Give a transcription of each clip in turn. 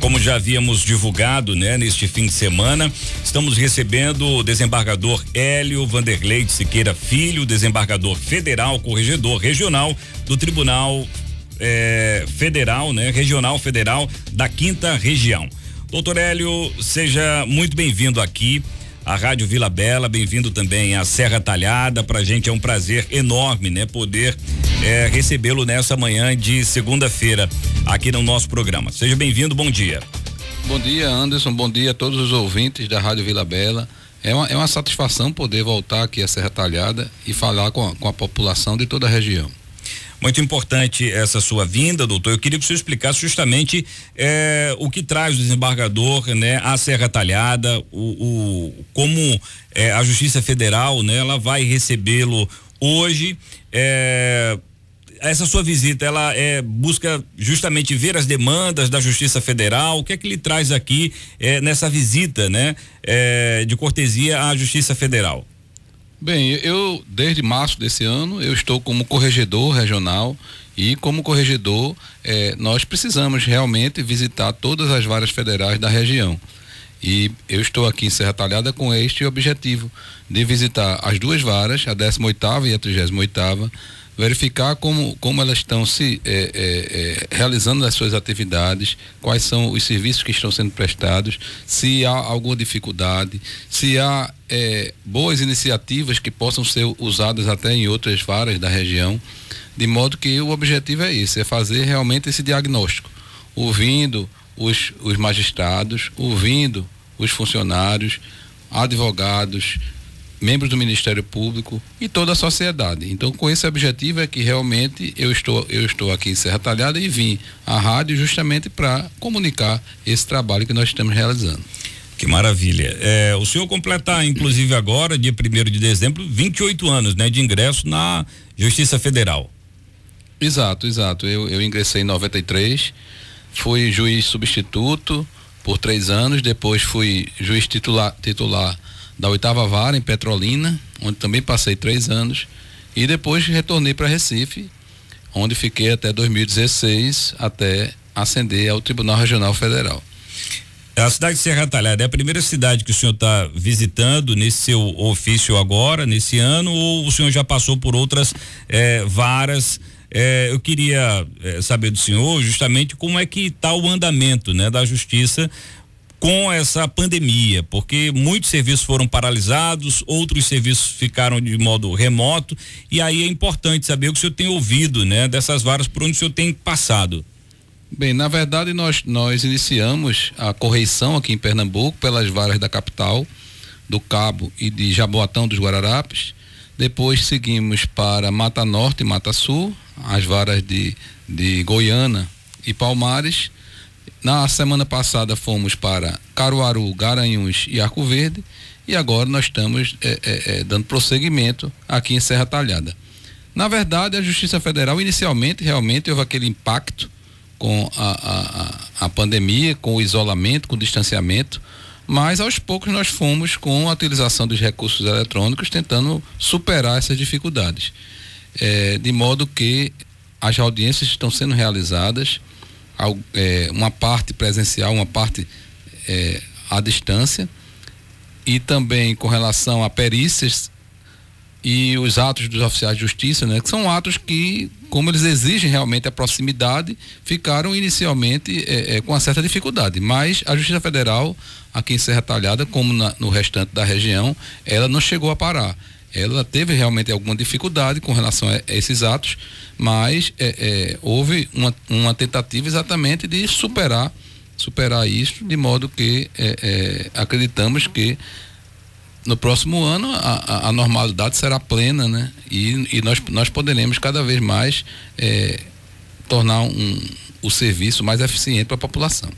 Como já havíamos divulgado, né, neste fim de semana, estamos recebendo o desembargador Hélio Vanderlei de Siqueira Filho, desembargador federal, corregedor regional do Tribunal eh, Federal, né, Regional Federal da Quinta Região. Doutor Hélio, seja muito bem-vindo aqui à Rádio Vila Bela, bem-vindo também à Serra Talhada. Para a gente é um prazer enorme, né, poder é, recebê-lo nessa manhã de segunda-feira aqui no nosso programa. Seja bem-vindo, bom dia. Bom dia, Anderson. Bom dia a todos os ouvintes da Rádio Vila Bela. É uma, é uma satisfação poder voltar aqui à Serra Talhada e falar com a, com a população de toda a região. Muito importante essa sua vinda, doutor. Eu queria que o senhor explicasse justamente eh, o que traz o desembargador, né, à Serra Talhada, o, o como eh, a Justiça Federal, né, ela vai recebê-lo hoje. Eh, essa sua visita, ela é, busca justamente ver as demandas da Justiça Federal. O que é que ele traz aqui é, nessa visita, né, é, de cortesia à Justiça Federal? Bem, eu desde março desse ano eu estou como corregedor regional e como corregedor é, nós precisamos realmente visitar todas as varas federais da região. E eu estou aqui em Serra Talhada com este objetivo de visitar as duas varas, a 18 oitava e a 38 oitava verificar como, como elas estão se é, é, é, realizando as suas atividades, quais são os serviços que estão sendo prestados, se há alguma dificuldade, se há é, boas iniciativas que possam ser usadas até em outras varas da região, de modo que o objetivo é esse, é fazer realmente esse diagnóstico, ouvindo os, os magistrados, ouvindo os funcionários, advogados, membros do Ministério Público e toda a sociedade. Então, com esse objetivo é que realmente eu estou, eu estou aqui em Serra Talhada e vim à rádio justamente para comunicar esse trabalho que nós estamos realizando. Que maravilha. É, o senhor completar, inclusive agora, dia 1 de dezembro, 28 anos né, de ingresso na Justiça Federal. Exato, exato. Eu, eu ingressei em 93, fui juiz substituto por três anos, depois fui juiz titular, titular da oitava vara em Petrolina, onde também passei três anos, e depois retornei para Recife, onde fiquei até 2016, até ascender ao Tribunal Regional Federal. A cidade de Serra Talhada é a primeira cidade que o senhor está visitando nesse seu ofício agora, nesse ano, ou o senhor já passou por outras eh, varas? Eh, eu queria eh, saber do senhor justamente como é que está o andamento, né, da justiça com essa pandemia, porque muitos serviços foram paralisados, outros serviços ficaram de modo remoto, e aí é importante saber o que o senhor tem ouvido, né, dessas varas por onde o senhor tem passado. Bem, na verdade nós nós iniciamos a correição aqui em Pernambuco pelas varas da capital, do Cabo e de Jaboatão dos Guararapes. Depois seguimos para Mata Norte e Mata Sul, as varas de, de Goiânia e Palmares na semana passada fomos para Caruaru, Garanhuns e Arco Verde e agora nós estamos é, é, é, dando prosseguimento aqui em Serra Talhada. Na verdade, a Justiça Federal inicialmente realmente houve aquele impacto com a, a, a pandemia, com o isolamento, com o distanciamento, mas aos poucos nós fomos com a utilização dos recursos eletrônicos tentando superar essas dificuldades. É, de modo que as audiências estão sendo realizadas é, uma parte presencial, uma parte é, à distância, e também com relação a perícias e os atos dos oficiais de justiça, né, que são atos que, como eles exigem realmente a proximidade, ficaram inicialmente é, é, com uma certa dificuldade. Mas a Justiça Federal, aqui em Serra Talhada, como na, no restante da região, ela não chegou a parar ela teve realmente alguma dificuldade com relação a, esses atos, mas é, é, houve uma, uma, tentativa exatamente de superar superar isso, de modo que é, é acreditamos que no próximo ano a, a, normalidade será plena, né? E, e, nós, nós poderemos cada vez mais é, tornar um, o serviço mais eficiente para a população.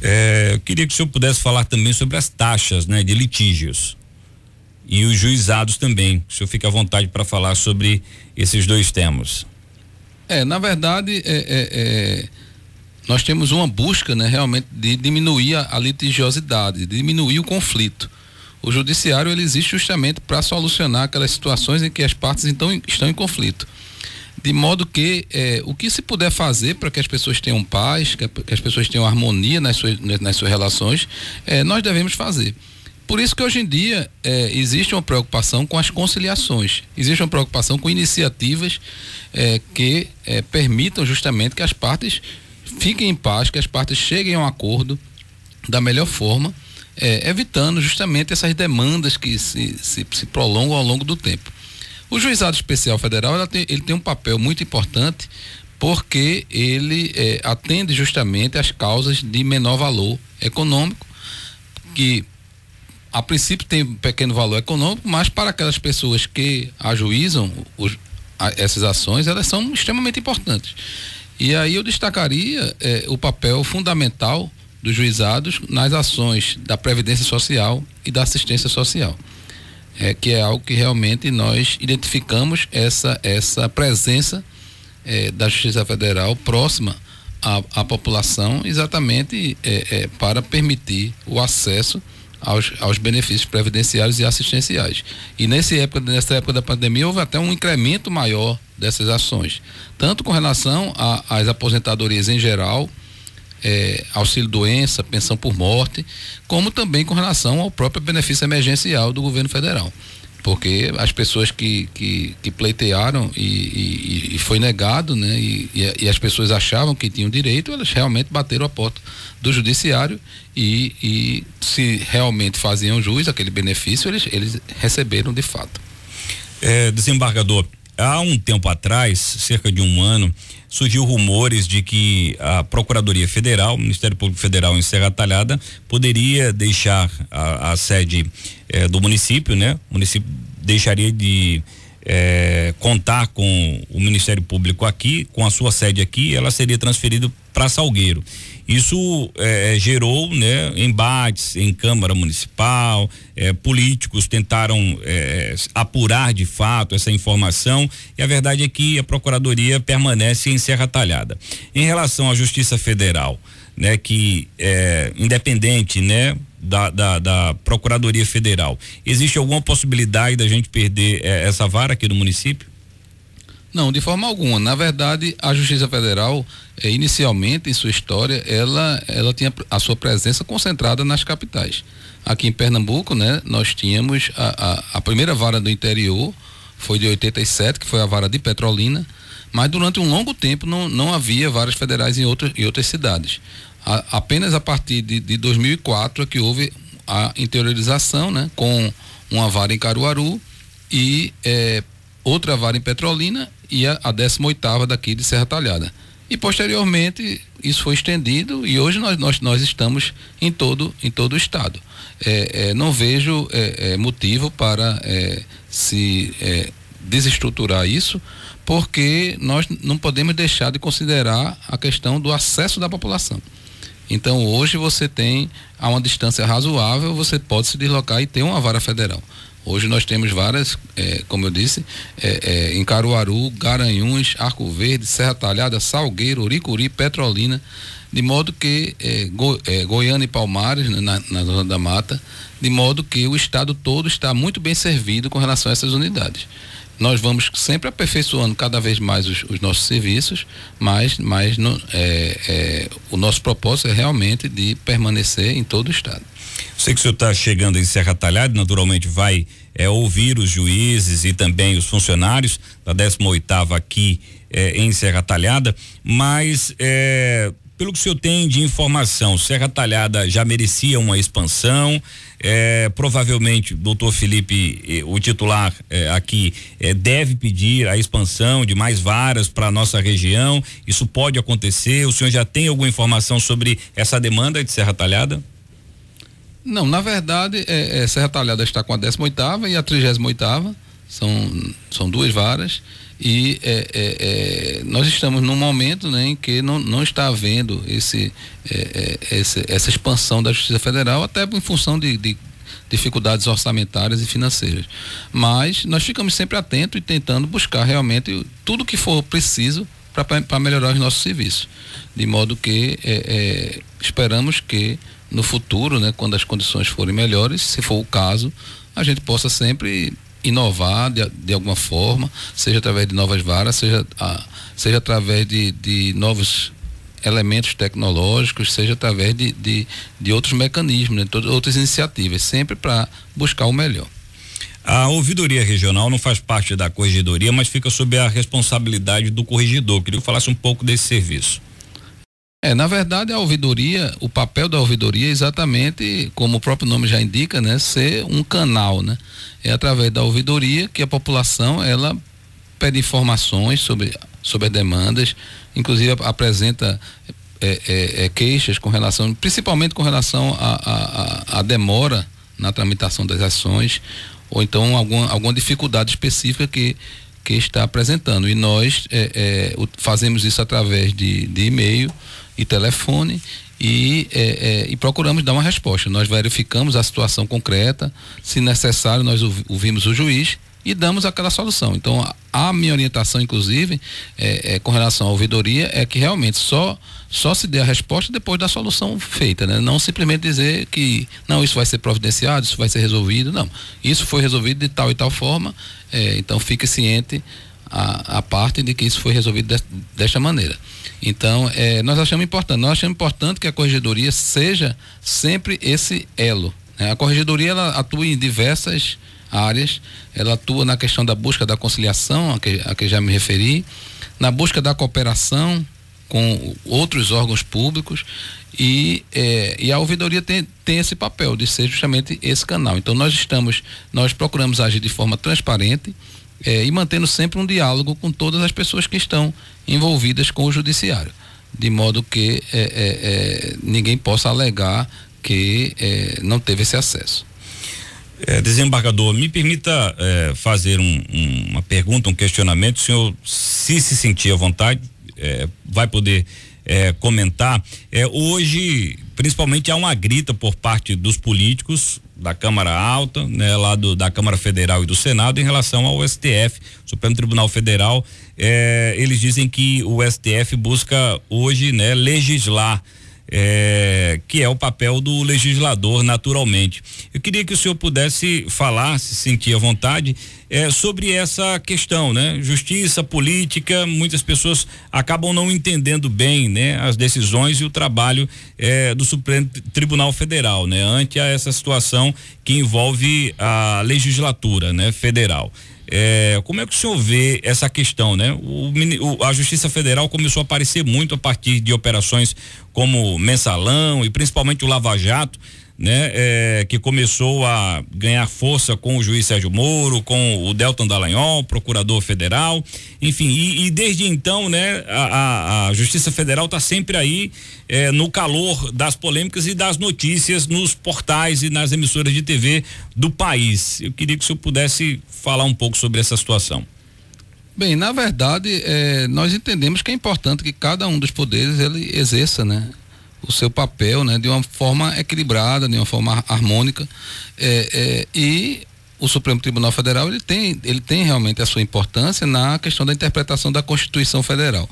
É, eu queria que o senhor pudesse falar também sobre as taxas né, de litígios e os juizados também. O senhor fica à vontade para falar sobre esses dois temas. É, na verdade, é, é, é, nós temos uma busca, né, realmente, de diminuir a, a litigiosidade, de diminuir o conflito. O judiciário ele existe justamente para solucionar aquelas situações em que as partes então estão em conflito. de modo que é, o que se puder fazer para que as pessoas tenham paz, que, que, as pessoas tenham harmonia nas suas, nas suas relações, é, nós devemos fazer. Por isso que hoje em dia é, existe uma preocupação com as conciliações, existe uma preocupação com iniciativas é, que é, permitam justamente que as partes fiquem em paz, que as partes cheguem a um acordo da melhor forma, é, evitando justamente essas demandas que se, se, se, prolongam ao longo do tempo. O juizado especial federal tem, ele tem um papel muito importante porque ele é, atende justamente às causas de menor valor econômico que a princípio tem um pequeno valor econômico, mas para aquelas pessoas que ajuizam os, a, essas ações, elas são extremamente importantes. E aí eu destacaria eh, o papel fundamental dos juizados nas ações da Previdência Social e da assistência social. É, que é algo que realmente nós identificamos essa, essa presença eh, da Justiça Federal próxima à, à população, exatamente eh, para permitir o acesso aos, aos benefícios previdenciários e assistenciais. E nesse época, nessa época da pandemia houve até um incremento maior dessas ações, tanto com relação às aposentadorias em geral, é, auxílio doença, pensão por morte, como também com relação ao próprio benefício emergencial do governo federal porque as pessoas que, que, que pleitearam e, e, e, foi negado, né? E, e, as pessoas achavam que tinham direito, elas realmente bateram a porta do judiciário e, e se realmente faziam jus aquele benefício, eles, eles receberam de fato. É, desembargador, há um tempo atrás, cerca de um ano, surgiu rumores de que a Procuradoria Federal, o Ministério Público Federal em Serra Talhada, poderia deixar a, a sede eh, do município, né? O município deixaria de eh, contar com o Ministério Público aqui, com a sua sede aqui, ela seria transferida para Salgueiro. Isso eh, gerou né, embates em Câmara Municipal, eh, políticos tentaram eh, apurar de fato essa informação e a verdade é que a Procuradoria permanece em Serra Talhada. Em relação à Justiça Federal, né, que é independente, né, da, da, da, Procuradoria Federal, existe alguma possibilidade da gente perder essa vara aqui no município? Não, de forma alguma. Na verdade, a Justiça Federal, eh, inicialmente em sua história, ela, ela tinha a sua presença concentrada nas capitais. Aqui em Pernambuco, né, nós tínhamos a, a, a primeira vara do interior, foi de 87, que foi a vara de Petrolina, mas durante um longo tempo não, não havia varas federais em, outro, em outras cidades. A, apenas a partir de, de 2004 é que houve a interiorização, né, com uma vara em Caruaru e eh, outra vara em Petrolina e a, a 18 daqui de Serra Talhada. E posteriormente isso foi estendido e hoje nós, nós, nós estamos em todo, em todo o estado. É, é, não vejo é, é motivo para é, se é, desestruturar isso, porque nós não podemos deixar de considerar a questão do acesso da população. Então hoje você tem a uma distância razoável, você pode se deslocar e ter uma vara federal. Hoje nós temos várias, é, como eu disse, é, é, em Caruaru, Garanhuns, Arco Verde, Serra Talhada, Salgueiro, Uricuri, Petrolina, de modo que é, Go, é, Goiânia e Palmares, né, na, na zona da mata, de modo que o estado todo está muito bem servido com relação a essas unidades nós vamos sempre aperfeiçoando cada vez mais os, os nossos serviços, mas, mas no, é, é, o nosso propósito é realmente de permanecer em todo o estado. Sei que o senhor está chegando em Serra Talhada, naturalmente vai é, ouvir os juízes e também os funcionários da 18 oitava aqui é, em Serra Talhada, mas é, pelo que o senhor tem de informação, Serra Talhada já merecia uma expansão. É, provavelmente, doutor Felipe, o titular é, aqui, é, deve pedir a expansão de mais varas para nossa região. Isso pode acontecer? O senhor já tem alguma informação sobre essa demanda de Serra Talhada? Não, na verdade, é, é, Serra Talhada está com a 18 e a 38 são, são duas varas e é, é, é, nós estamos num momento né, em que não, não está havendo esse, é, é, esse, essa expansão da Justiça Federal, até em função de, de dificuldades orçamentárias e financeiras. Mas nós ficamos sempre atentos e tentando buscar realmente tudo que for preciso para melhorar os nossos serviços. De modo que é, esperamos que no futuro, né, quando as condições forem melhores, se for o caso, a gente possa sempre inovar de, de alguma forma, seja através de novas varas, seja, a, seja através de, de novos elementos tecnológicos, seja através de, de, de outros mecanismos, né, todas, outras iniciativas, sempre para buscar o melhor. A ouvidoria regional não faz parte da corregedoria, mas fica sob a responsabilidade do corregedor. Queria que falasse um pouco desse serviço. É, na verdade, a ouvidoria, o papel da ouvidoria é exatamente, como o próprio nome já indica, né, ser um canal, né? É através da ouvidoria que a população ela pede informações sobre sobre as demandas, inclusive apresenta é, é, é, queixas com relação, principalmente com relação à demora na tramitação das ações, ou então alguma, alguma dificuldade específica que, que está apresentando. E nós é, é, fazemos isso através de, de e-mail e telefone e, é, é, e, procuramos dar uma resposta. Nós verificamos a situação concreta, se necessário, nós ouvimos o juiz e damos aquela solução. Então, a, a minha orientação, inclusive, é, é, com relação à ouvidoria, é que realmente só só se dê a resposta depois da solução feita, né? Não simplesmente dizer que não, isso vai ser providenciado, isso vai ser resolvido, não. Isso foi resolvido de tal e tal forma, é, então fique ciente a, a, parte de que isso foi resolvido de, desta maneira. Então, é, nós achamos importante, nós achamos importante que a corregedoria seja sempre esse elo. Né? A corregedoria ela atua em diversas áreas. Ela atua na questão da busca da conciliação, a que, a que já me referi, na busca da cooperação com outros órgãos públicos e, é, e a ouvidoria tem, tem esse papel de ser justamente esse canal. Então nós estamos, nós procuramos agir de forma transparente é, e mantendo sempre um diálogo com todas as pessoas que estão envolvidas com o judiciário, de modo que é, é, é ninguém possa alegar que é, não teve esse acesso. É, desembargador, me permita fazer um, um, uma pergunta, um questionamento. O senhor, se se sentir à vontade, vai poder é, comentar. É, hoje, principalmente, há uma grita por parte dos políticos da Câmara Alta, né, lá do, da Câmara Federal e do Senado, em relação ao STF, Supremo Tribunal Federal. É, eles dizem que o STF busca hoje né, legislar é, que é o papel do legislador, naturalmente. Eu queria que o senhor pudesse falar, se sentir à vontade, é, sobre essa questão, né? Justiça, política, muitas pessoas acabam não entendendo bem, né? As decisões e o trabalho é, do Supremo Tribunal Federal, né? Ante a essa situação que envolve a legislatura, né? Federal. É, como é que o senhor vê essa questão, né? O, o, a Justiça Federal começou a aparecer muito a partir de operações como Mensalão e principalmente o Lava Jato, né? É, que começou a ganhar força com o juiz Sérgio Moro, com o Delton Dallagnol, procurador federal, enfim, e, e desde então, né? A, a, a Justiça Federal está sempre aí é, no calor das polêmicas e das notícias nos portais e nas emissoras de TV do país. Eu queria que o senhor pudesse falar um pouco sobre essa situação. Bem, na verdade, é, nós entendemos que é importante que cada um dos poderes ele exerça, né? O seu papel né, de uma forma equilibrada, de uma forma harmônica. É, é, e o Supremo Tribunal Federal ele tem, ele tem realmente a sua importância na questão da interpretação da Constituição Federal.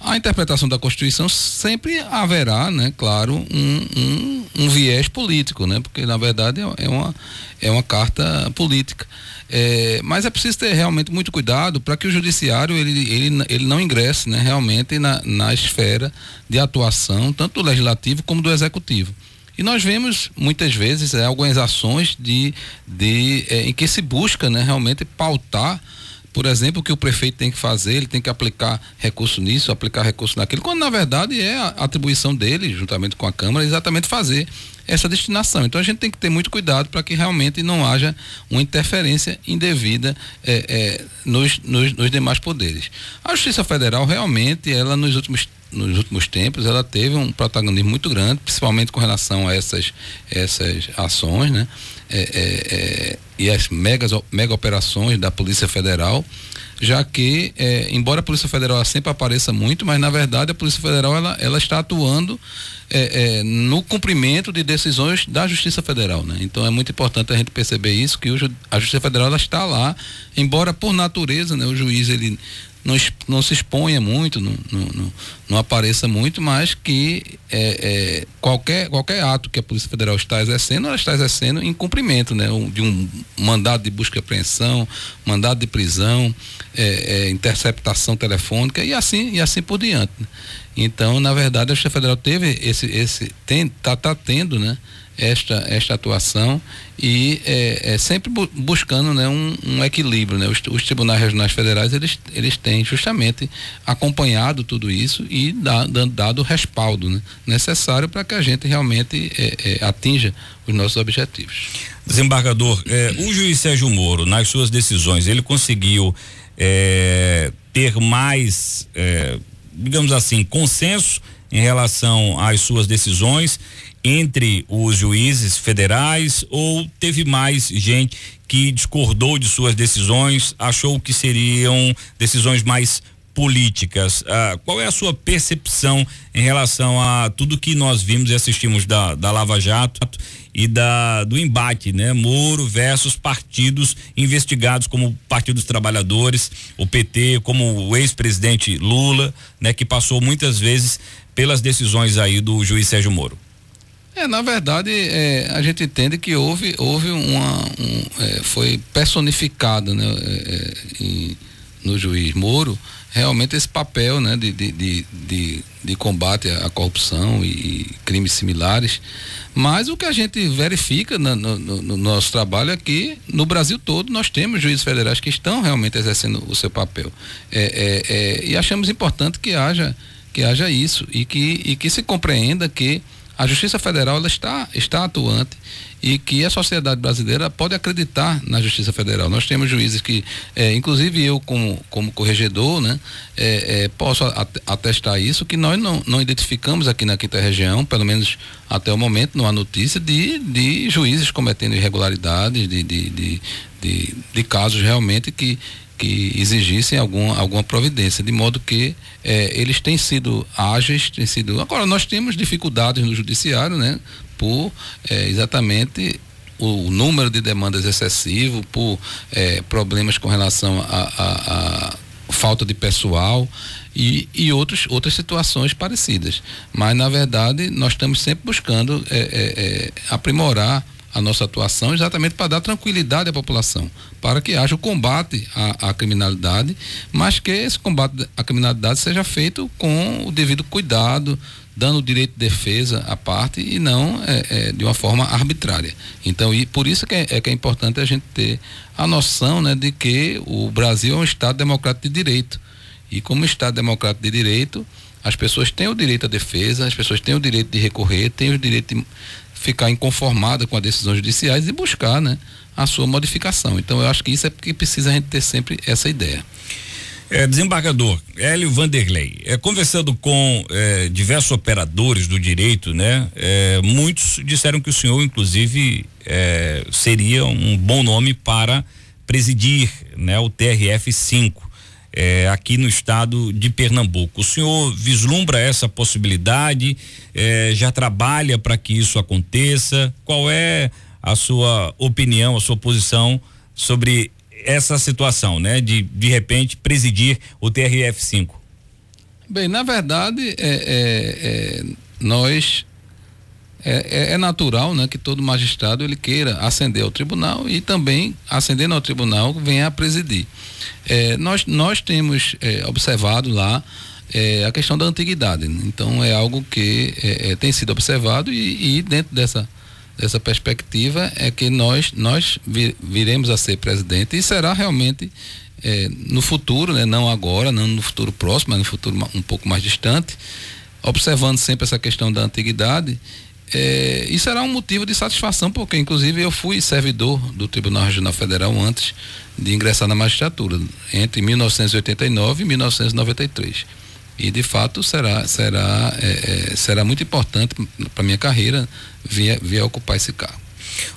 A interpretação da Constituição sempre haverá, né, claro, um, um, um viés político, né, porque na verdade é uma, é uma carta política. É, mas é preciso ter realmente muito cuidado para que o judiciário ele, ele, ele não ingresse né, realmente na, na esfera de atuação, tanto do legislativo como do executivo. E nós vemos muitas vezes é, algumas ações de, de, é, em que se busca né, realmente pautar por exemplo, o que o prefeito tem que fazer, ele tem que aplicar recurso nisso, aplicar recurso naquilo, quando na verdade é a atribuição dele, juntamente com a Câmara, exatamente fazer essa destinação. Então a gente tem que ter muito cuidado para que realmente não haja uma interferência indevida é, é, nos, nos, nos, demais poderes. A Justiça Federal realmente, ela nos últimos nos últimos tempos, ela teve um protagonismo muito grande, principalmente com relação a essas, essas ações, né? É e as megas, mega operações da Polícia Federal, já que, embora a Polícia Federal sempre apareça muito, mas na verdade a Polícia Federal ela, ela está atuando é, é, no cumprimento de decisões da Justiça Federal, né? Então é muito importante a gente perceber isso que o, a Justiça Federal está lá, embora por natureza, né, o juiz ele não, não se exponha muito, não, não, não apareça muito, mas que é, é, qualquer, qualquer ato que a Polícia Federal está exercendo, ela está exercendo em cumprimento né, de um mandado de busca e apreensão, mandado de prisão, é, é, interceptação telefônica e assim, e assim por diante. Então, na verdade, a Justiça Federal teve esse, esse tem, tá, tá tendo, né? Esta, esta atuação e é, é sempre bu buscando né, um, um, equilíbrio. Né? Os, os, tribunais regionais federais eles, eles têm justamente acompanhado tudo isso e dá, dado o respaldo né, necessário para que a gente realmente é, é, atinja os nossos objetivos. Desembargador, é, o juiz Sérgio Moro, nas suas decisões, ele conseguiu é, ter mais, digamos assim, consenso em relação às suas decisões entre os juízes federais ou teve mais gente que discordou de suas decisões, achou que seriam decisões mais políticas. Ah, qual é a sua percepção em relação a tudo que nós vimos e assistimos da, da Lava Jato e da do embate, né? Moro versus partidos investigados como o Partido dos Trabalhadores, o PT, como o ex-presidente Lula, né? Que passou muitas vezes pelas decisões aí do juiz Sérgio Moro. É, na verdade, é, a gente entende que houve, houve uma. Um, é, foi personificado né, é, é, em, no juiz Moro realmente esse papel né, de, de, de, de, de combate à corrupção e crimes similares. Mas o que a gente verifica no, no, no, nosso trabalho é que no Brasil todo nós temos juízes federais que estão realmente exercendo o seu papel. É, é, é, e achamos importante que haja, que haja isso e que, e que se compreenda que a Justiça Federal ela está, está atuante e que a sociedade brasileira pode acreditar na Justiça Federal. Nós temos juízes que, é, inclusive eu como, como corregedor, né, é, é, posso atestar isso, que nós não, não identificamos aqui na quinta região, pelo menos até o momento, não há notícia de, de juízes cometendo irregularidades, de, de, de, de, de casos realmente que que exigissem algum, alguma providência, de modo que eh, eles têm sido ágeis, têm sido. Agora, nós temos dificuldades no judiciário, né? Por eh, exatamente o número de demandas excessivo, por eh, problemas com relação a falta de pessoal e, e outros, outras situações parecidas. Mas, na verdade, nós estamos sempre buscando aprimorar a nossa atuação exatamente para dar tranquilidade à população, para que haja o combate à, à, criminalidade, mas que esse combate à criminalidade seja feito com o devido cuidado, dando o direito de defesa à parte e não é, é, de uma forma arbitrária. Então, e por isso que é, é, que é importante a gente ter a noção né, de que o Brasil é um Estado democrático de direito. E como Estado democrático de direito, as pessoas têm o direito à defesa, as pessoas têm o direito de recorrer, têm o direito de ficar inconformada com as decisões judiciais e buscar né, a sua modificação. Então eu acho que isso é porque precisa a gente ter sempre essa ideia. É, desembargador Hélio Vanderlei, é, conversando com é, diversos operadores do direito, né? É, muitos disseram que o senhor, inclusive, é, seria um bom nome para presidir, né? O TRF 5 é, aqui no estado de Pernambuco. O senhor vislumbra essa possibilidade? É, já trabalha para que isso aconteça? Qual é a sua opinião, a sua posição sobre essa situação, né? De de repente presidir o TRF5? Bem, na verdade, é, é, é nós é, é, é, natural né, que todo magistrado ele queira ascender ao tribunal e também ascendendo ao tribunal venha a presidir. É, nós, nós temos é, observado lá é, a questão da antiguidade. Então é algo que é, tem sido observado e, e, dentro dessa, dessa perspectiva é que nós, nós vir, viremos a ser presidente e será realmente no futuro, né, não agora, não no futuro próximo, mas no futuro um pouco mais distante, observando sempre essa questão da antiguidade é, isso será um motivo de satisfação, porque inclusive eu fui servidor do Tribunal Regional Federal antes de ingressar na magistratura, entre 1989 e 1993. E de fato será, será, é, é, será muito importante para minha carreira vir, vir ocupar esse cargo.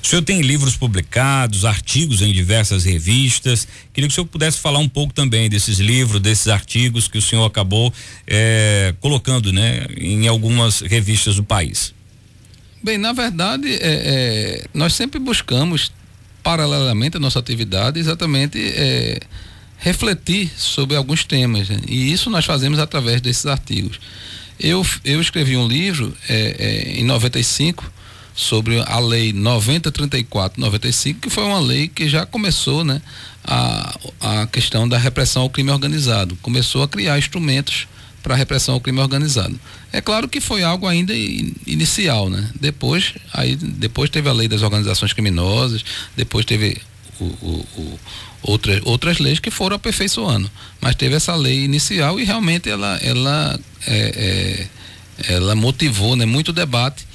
O senhor tem livros publicados, artigos em diversas revistas. Queria que o senhor pudesse falar um pouco também desses livros, desses artigos que o senhor acabou é, colocando né, em algumas revistas do país. Bem, na verdade, é, é, nós sempre buscamos, paralelamente à nossa atividade, exatamente é, refletir sobre alguns temas. Né? E isso nós fazemos através desses artigos. Eu, eu escrevi um livro é, é, em 95 sobre a lei 9034-95, que foi uma lei que já começou né, a, a questão da repressão ao crime organizado. Começou a criar instrumentos para a repressão ao crime organizado. É claro que foi algo ainda inicial, né? Depois, aí, depois teve a lei das organizações criminosas, depois teve o, o, o, outras, outras leis que foram aperfeiçoando. Mas teve essa lei inicial e realmente ela, ela, é, é, ela motivou né, muito debate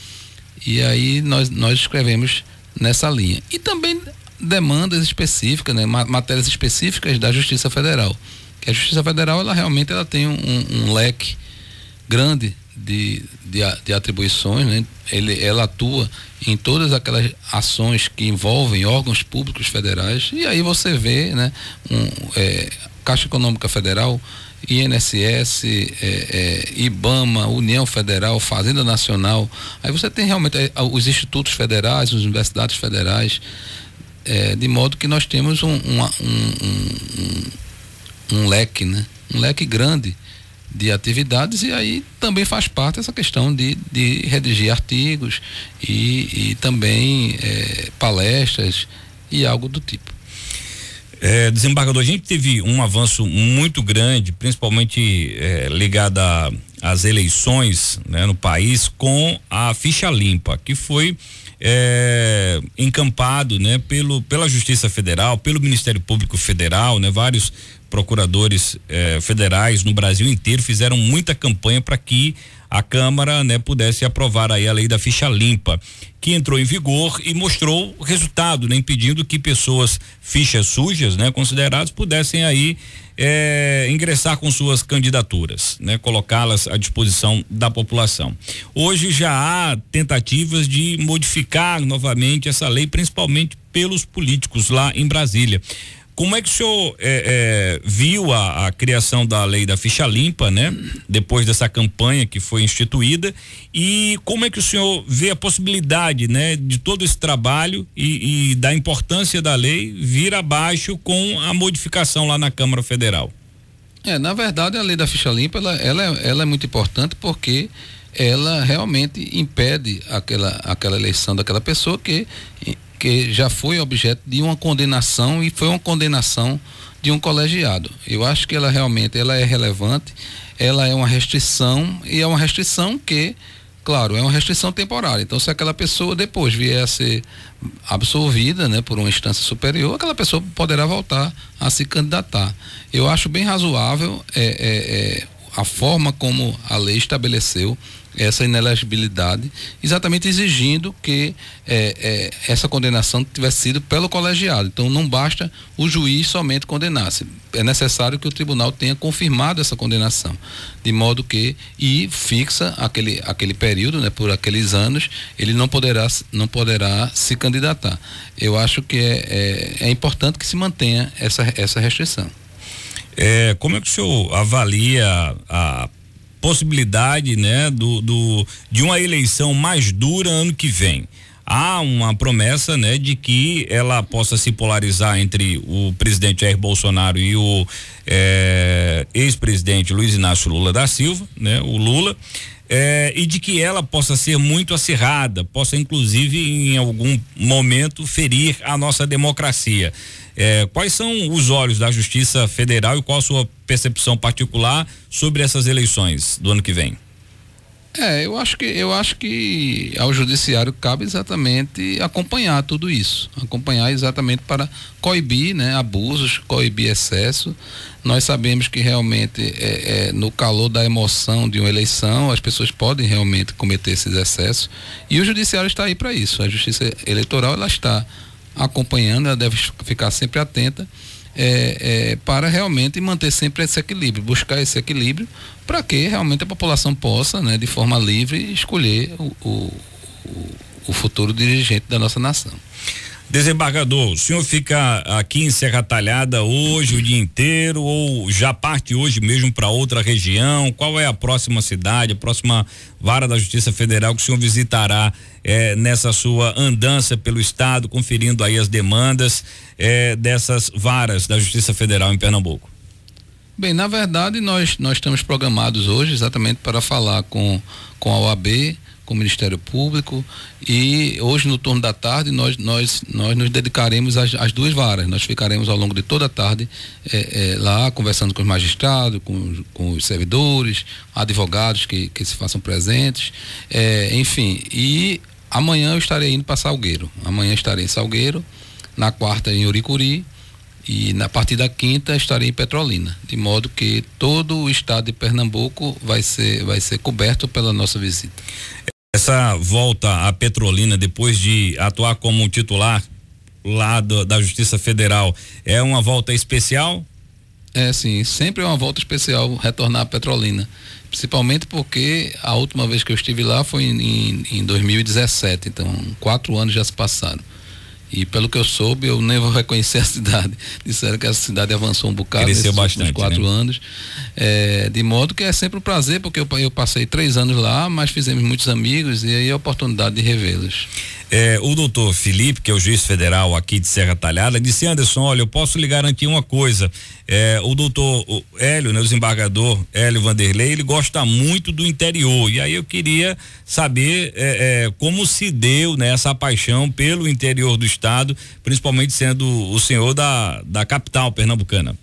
e aí nós, nós escrevemos nessa linha. E também demandas específicas, né, matérias específicas da Justiça Federal. Que a Justiça Federal ela realmente ela tem um, um leque grande de, de, de, atribuições, né? Ele, ela atua em todas aquelas ações que envolvem órgãos públicos federais e aí você vê, né? Um, é, Caixa Econômica Federal, INSS, é, é, IBAMA, União Federal, Fazenda Nacional. Aí você tem realmente é, os institutos federais, as universidades federais, é, de modo que nós temos um, um, um, um, leque, né? Um leque grande de atividades e aí também faz parte essa questão de, de redigir artigos e, e também é, palestras e algo do tipo. É, desembargador, a gente teve um avanço muito grande, principalmente é, ligado às eleições né, no país, com a ficha limpa, que foi é, encampado né, pelo, pela Justiça Federal, pelo Ministério Público Federal, né, vários procuradores eh, federais no Brasil inteiro fizeram muita campanha para que a Câmara né, pudesse aprovar aí a lei da ficha limpa, que entrou em vigor e mostrou resultado, né, impedindo que pessoas fichas sujas, né, consideradas, pudessem aí é, ingressar com suas candidaturas, né, colocá-las à disposição da população. Hoje já há tentativas de modificar novamente essa lei, principalmente pelos políticos lá em Brasília. Como é que o senhor é, é, viu a, a, criação da lei da ficha limpa, né? Depois dessa campanha que foi instituída e como é que o senhor vê a possibilidade, né, de todo esse trabalho e, e da importância da lei vir abaixo com a modificação lá na Câmara Federal? É, na verdade a lei da ficha limpa ela, ela, é, ela é muito importante porque ela realmente impede aquela, aquela eleição daquela pessoa que que já foi objeto de uma condenação e foi uma condenação de um colegiado. Eu acho que ela realmente ela é relevante, ela é uma restrição e é uma restrição que, claro, é uma restrição temporária. Então, se aquela pessoa depois vier a ser absolvida, né, por uma instância superior, aquela pessoa poderá voltar a se candidatar. Eu acho bem razoável é, é, é, a forma como a lei estabeleceu essa inelegibilidade, exatamente exigindo que é, é, essa condenação tivesse sido pelo colegiado. Então não basta o juiz somente condenasse. É necessário que o tribunal tenha confirmado essa condenação, de modo que e fixa aquele, aquele período, né, por aqueles anos, ele não poderá não poderá se candidatar. Eu acho que é, é, é importante que se mantenha essa essa restrição. É, como é que o senhor avalia a possibilidade, né, do, do, de uma eleição mais dura ano que vem. Há uma promessa, né, de que ela possa se polarizar entre o presidente Jair Bolsonaro e o é, ex-presidente Luiz Inácio Lula da Silva, né, o Lula. É, e de que ela possa ser muito acirrada, possa inclusive em algum momento ferir a nossa democracia. É, quais são os olhos da Justiça Federal e qual a sua percepção particular sobre essas eleições do ano que vem? É, eu acho que eu acho que ao judiciário cabe exatamente acompanhar tudo isso, acompanhar exatamente para coibir, né, abusos, coibir excesso. Nós sabemos que realmente é, é, no calor da emoção de uma eleição as pessoas podem realmente cometer esses excessos e o judiciário está aí para isso. A justiça eleitoral ela está acompanhando, ela deve ficar sempre atenta é, é, para realmente manter sempre esse equilíbrio, buscar esse equilíbrio para que realmente a população possa, né, de forma livre, escolher o, o, o futuro dirigente da nossa nação. Desembargador, o senhor fica aqui em Serra Talhada hoje o dia inteiro ou já parte hoje mesmo para outra região? Qual é a próxima cidade, a próxima vara da Justiça Federal que o senhor visitará eh, nessa sua andança pelo estado, conferindo aí as demandas eh, dessas varas da Justiça Federal em Pernambuco? Bem, na verdade nós nós estamos programados hoje exatamente para falar com com a OAB com o Ministério Público e hoje no turno da tarde nós nós nós nos dedicaremos às, às duas varas. Nós ficaremos ao longo de toda a tarde é, é, lá conversando com os magistrados com, com os servidores advogados que, que se façam presentes é, enfim. E amanhã eu estarei indo para Salgueiro. Amanhã estarei em Salgueiro na quarta em Uricuri e na partir da quinta estarei em Petrolina, de modo que todo o estado de Pernambuco vai ser vai ser coberto pela nossa visita. Essa volta à Petrolina depois de atuar como titular lá do, da Justiça Federal é uma volta especial? É sim, sempre é uma volta especial retornar à Petrolina, principalmente porque a última vez que eu estive lá foi em, em 2017, então quatro anos já se passaram. E pelo que eu soube, eu nem vou reconhecer a cidade. Disseram que a cidade avançou um bocado Cresceu bastante, quatro né? anos. É, de modo que é sempre um prazer, porque eu, eu, passei três anos lá, mas fizemos muitos amigos e aí a oportunidade de revê-los. É, o doutor Felipe, que é o juiz federal aqui de Serra Talhada, disse: Anderson, olha, eu posso lhe garantir uma coisa. É, o doutor Hélio, né, o desembargador Hélio Vanderlei, ele gosta muito do interior. E aí eu queria saber é, é, como se deu né, essa paixão pelo interior do estado, principalmente sendo o senhor da, da capital pernambucana.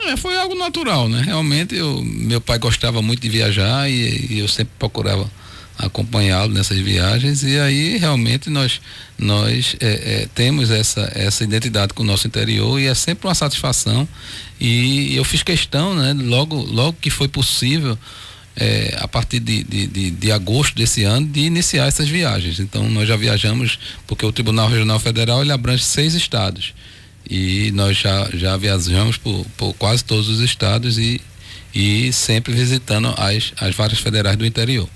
É, foi algo natural, né? Realmente, eu, meu pai gostava muito de viajar e, e eu sempre procurava acompanhá-lo nessas viagens. E aí realmente nós nós é, é, temos essa essa identidade com o nosso interior e é sempre uma satisfação. E eu fiz questão né logo logo que foi possível é, a partir de, de, de, de, agosto desse ano de iniciar essas viagens. Então nós já viajamos porque o Tribunal Regional Federal ele abrange seis estados. E nós já já viajamos por, por quase todos os estados e e sempre visitando as as várias federais do interior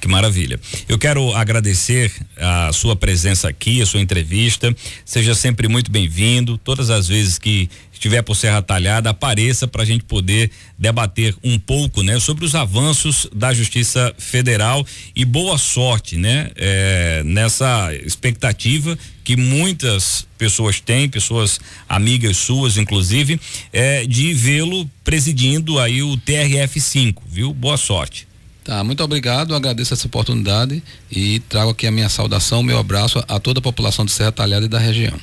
que maravilha. Eu quero agradecer a sua presença aqui, a sua entrevista. Seja sempre muito bem-vindo. Todas as vezes que estiver por Serra Talhada, apareça para a gente poder debater um pouco, né, sobre os avanços da Justiça Federal e boa sorte, né, é, nessa expectativa que muitas pessoas têm, pessoas amigas suas, inclusive, é, de vê-lo presidindo aí o TRF5, viu? Boa sorte. Tá, muito obrigado, agradeço essa oportunidade e trago aqui a minha saudação, meu abraço a toda a população de Serra Talhada e da região.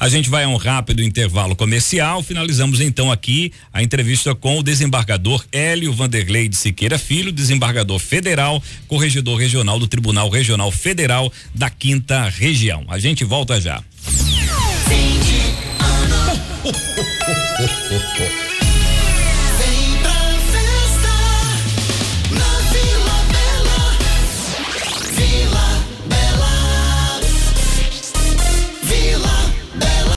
A gente vai a um rápido intervalo comercial, finalizamos então aqui a entrevista com o desembargador Hélio Vanderlei de Siqueira Filho, desembargador federal, corregedor regional do Tribunal Regional Federal da Quinta Região. A gente volta já.